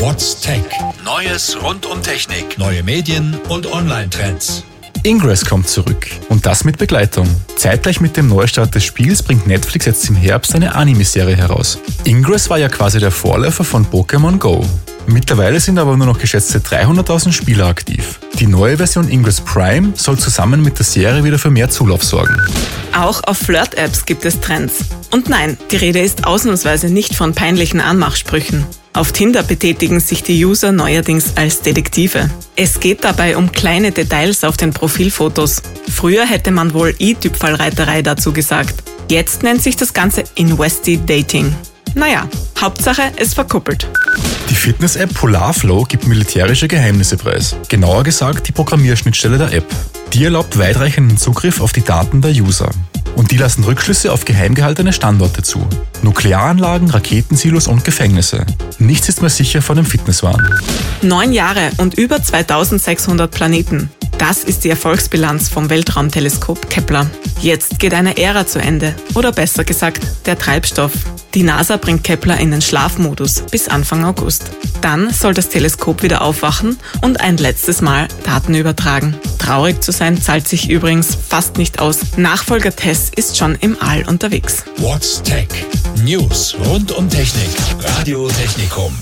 What's Tech? Neues rund um Technik, neue Medien und Online-Trends. Ingress kommt zurück und das mit Begleitung. Zeitgleich mit dem Neustart des Spiels bringt Netflix jetzt im Herbst eine Anime-Serie heraus. Ingress war ja quasi der Vorläufer von Pokémon Go. Mittlerweile sind aber nur noch geschätzte 300.000 Spieler aktiv. Die neue Version Ingress Prime soll zusammen mit der Serie wieder für mehr Zulauf sorgen. Auch auf Flirt-Apps gibt es Trends. Und nein, die Rede ist ausnahmsweise nicht von peinlichen Anmachsprüchen. Auf Tinder betätigen sich die User neuerdings als Detektive. Es geht dabei um kleine Details auf den Profilfotos. Früher hätte man wohl i-Typ-Fallreiterei dazu gesagt. Jetzt nennt sich das Ganze Investi Dating. Naja, Hauptsache es verkuppelt. Die Fitness-App Polarflow gibt militärische Geheimnisse preis. Genauer gesagt die Programmierschnittstelle der App. Die erlaubt weitreichenden Zugriff auf die Daten der User. Und die lassen Rückschlüsse auf geheim gehaltene Standorte zu. Nuklearanlagen, Raketensilos und Gefängnisse. Nichts ist mehr sicher vor dem Fitnesswahn. Neun Jahre und über 2600 Planeten. Das ist die Erfolgsbilanz vom Weltraumteleskop Kepler. Jetzt geht eine Ära zu Ende. Oder besser gesagt, der Treibstoff. Die NASA bringt Kepler in den Schlafmodus bis Anfang August. Dann soll das Teleskop wieder aufwachen und ein letztes Mal Daten übertragen. Traurig zu sein zahlt sich übrigens fast nicht aus. Nachfolger Tess ist schon im All unterwegs. What's Tech? News rund um Technik. Radio Technikum.